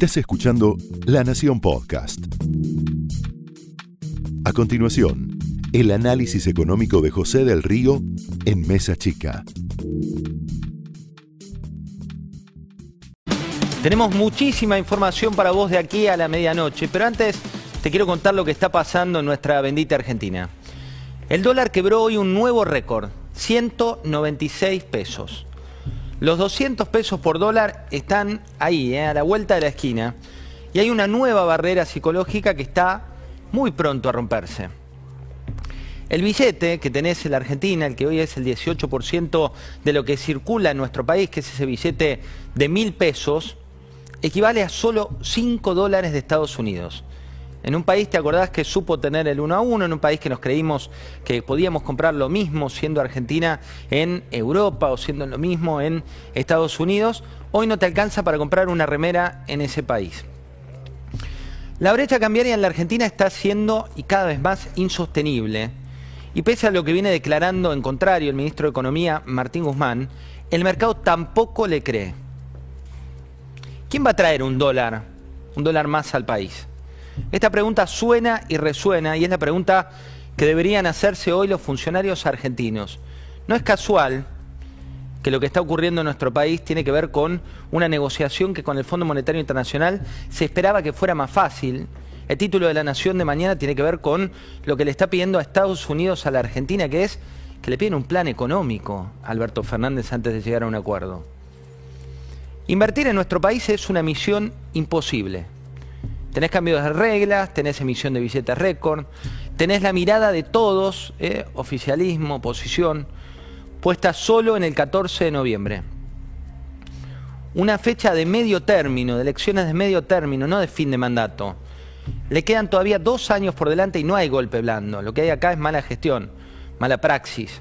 Estás escuchando La Nación Podcast. A continuación, el análisis económico de José del Río en Mesa Chica. Tenemos muchísima información para vos de aquí a la medianoche, pero antes te quiero contar lo que está pasando en nuestra bendita Argentina. El dólar quebró hoy un nuevo récord, 196 pesos. Los 200 pesos por dólar están ahí, eh, a la vuelta de la esquina. Y hay una nueva barrera psicológica que está muy pronto a romperse. El billete que tenés en la Argentina, el que hoy es el 18% de lo que circula en nuestro país, que es ese billete de mil pesos, equivale a solo 5 dólares de Estados Unidos. En un país, ¿te acordás que supo tener el uno a uno? En un país que nos creímos que podíamos comprar lo mismo siendo Argentina en Europa o siendo lo mismo en Estados Unidos, hoy no te alcanza para comprar una remera en ese país. La brecha cambiaria en la Argentina está siendo y cada vez más insostenible. Y pese a lo que viene declarando en contrario el ministro de Economía, Martín Guzmán, el mercado tampoco le cree. ¿Quién va a traer un dólar, un dólar más al país? Esta pregunta suena y resuena y es la pregunta que deberían hacerse hoy los funcionarios argentinos. No es casual que lo que está ocurriendo en nuestro país tiene que ver con una negociación que con el Fondo Monetario Internacional se esperaba que fuera más fácil. El título de la Nación de mañana tiene que ver con lo que le está pidiendo a Estados Unidos a la Argentina, que es que le piden un plan económico a Alberto Fernández antes de llegar a un acuerdo. Invertir en nuestro país es una misión imposible. Tenés cambios de reglas, tenés emisión de billetes récord, tenés la mirada de todos, eh, oficialismo, oposición, puesta solo en el 14 de noviembre. Una fecha de medio término, de elecciones de medio término, no de fin de mandato. Le quedan todavía dos años por delante y no hay golpe blando. Lo que hay acá es mala gestión, mala praxis.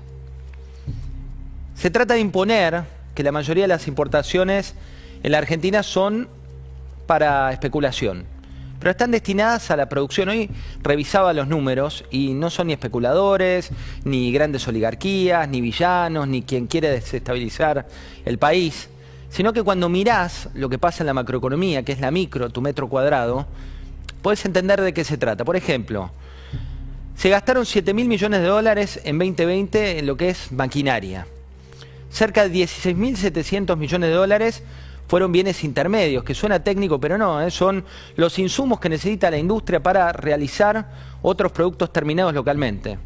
Se trata de imponer que la mayoría de las importaciones en la Argentina son para especulación pero están destinadas a la producción. Hoy revisaba los números y no son ni especuladores, ni grandes oligarquías, ni villanos, ni quien quiere desestabilizar el país, sino que cuando mirás lo que pasa en la macroeconomía, que es la micro, tu metro cuadrado, puedes entender de qué se trata. Por ejemplo, se gastaron 7 mil millones de dólares en 2020 en lo que es maquinaria. Cerca de 16.700 millones de dólares fueron bienes intermedios, que suena técnico, pero no, ¿eh? son los insumos que necesita la industria para realizar otros productos terminados localmente.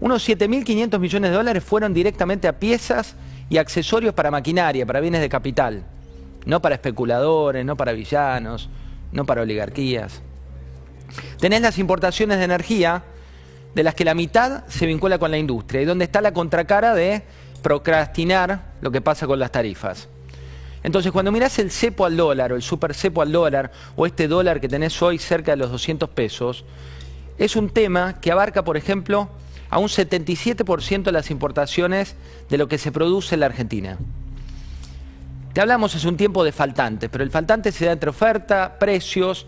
Unos 7.500 millones de dólares fueron directamente a piezas y accesorios para maquinaria, para bienes de capital, no para especuladores, no para villanos, no para oligarquías. Tenés las importaciones de energía, de las que la mitad se vincula con la industria, y donde está la contracara de procrastinar lo que pasa con las tarifas. Entonces, cuando mirás el cepo al dólar o el super cepo al dólar o este dólar que tenés hoy cerca de los 200 pesos, es un tema que abarca, por ejemplo, a un 77% de las importaciones de lo que se produce en la Argentina. Te hablamos hace un tiempo de faltantes, pero el faltante se da entre oferta, precios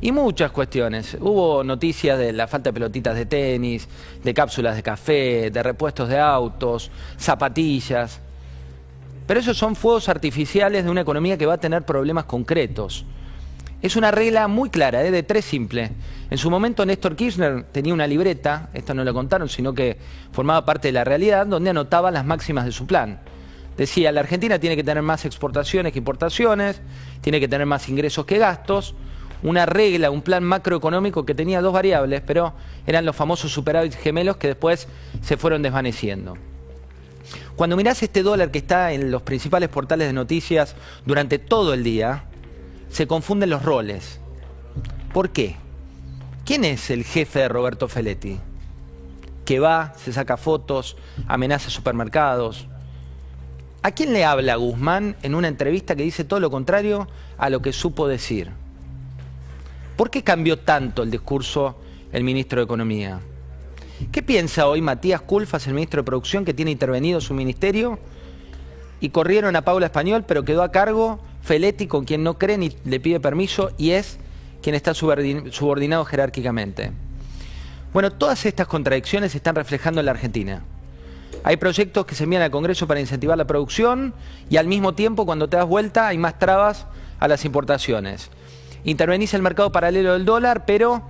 y muchas cuestiones. Hubo noticias de la falta de pelotitas de tenis, de cápsulas de café, de repuestos de autos, zapatillas. Pero esos son fuegos artificiales de una economía que va a tener problemas concretos. Es una regla muy clara, ¿eh? de tres simple. En su momento Néstor Kirchner tenía una libreta, esto no lo contaron, sino que formaba parte de la realidad, donde anotaba las máximas de su plan. Decía, la Argentina tiene que tener más exportaciones que importaciones, tiene que tener más ingresos que gastos, una regla, un plan macroeconómico que tenía dos variables, pero eran los famosos superávit gemelos que después se fueron desvaneciendo. Cuando mirás este dólar que está en los principales portales de noticias durante todo el día, se confunden los roles. ¿Por qué? ¿Quién es el jefe de Roberto Feletti? Que va, se saca fotos, amenaza supermercados. ¿A quién le habla Guzmán en una entrevista que dice todo lo contrario a lo que supo decir? ¿Por qué cambió tanto el discurso el ministro de Economía? ¿Qué piensa hoy Matías Culfas, el ministro de Producción, que tiene intervenido su ministerio? Y corrieron a Paula Español, pero quedó a cargo Feletti, con quien no cree ni le pide permiso, y es quien está subordinado jerárquicamente. Bueno, todas estas contradicciones se están reflejando en la Argentina. Hay proyectos que se envían al Congreso para incentivar la producción y al mismo tiempo, cuando te das vuelta, hay más trabas a las importaciones. Intervenís el mercado paralelo del dólar, pero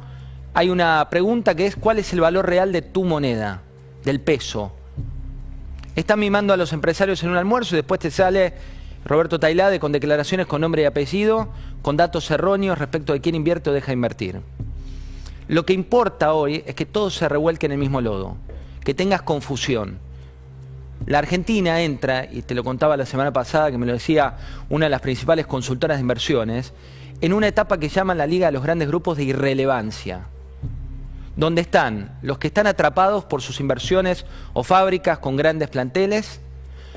hay una pregunta que es ¿cuál es el valor real de tu moneda, del peso? Estás mimando a los empresarios en un almuerzo y después te sale Roberto Tailade con declaraciones con nombre y apellido, con datos erróneos respecto de quién invierte o deja invertir. Lo que importa hoy es que todo se revuelque en el mismo lodo, que tengas confusión. La Argentina entra, y te lo contaba la semana pasada, que me lo decía una de las principales consultoras de inversiones, en una etapa que llaman la Liga de los Grandes Grupos de Irrelevancia, donde están los que están atrapados por sus inversiones o fábricas con grandes planteles,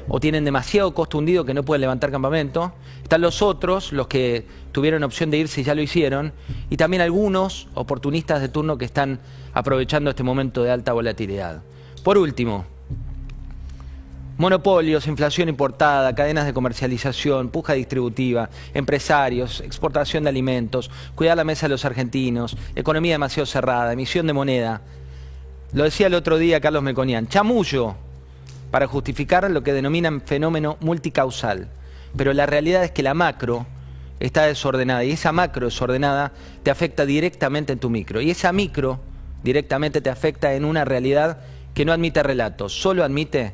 o tienen demasiado costo hundido que no pueden levantar campamento. Están los otros, los que tuvieron opción de irse y ya lo hicieron. Y también algunos oportunistas de turno que están aprovechando este momento de alta volatilidad. Por último, monopolios, inflación importada, cadenas de comercialización, puja distributiva, empresarios, exportación de alimentos, cuidar la mesa de los argentinos, economía demasiado cerrada, emisión de moneda. Lo decía el otro día Carlos Meconian, chamullo para justificar lo que denominan fenómeno multicausal. Pero la realidad es que la macro está desordenada y esa macro desordenada te afecta directamente en tu micro. Y esa micro directamente te afecta en una realidad que no admite relatos, solo admite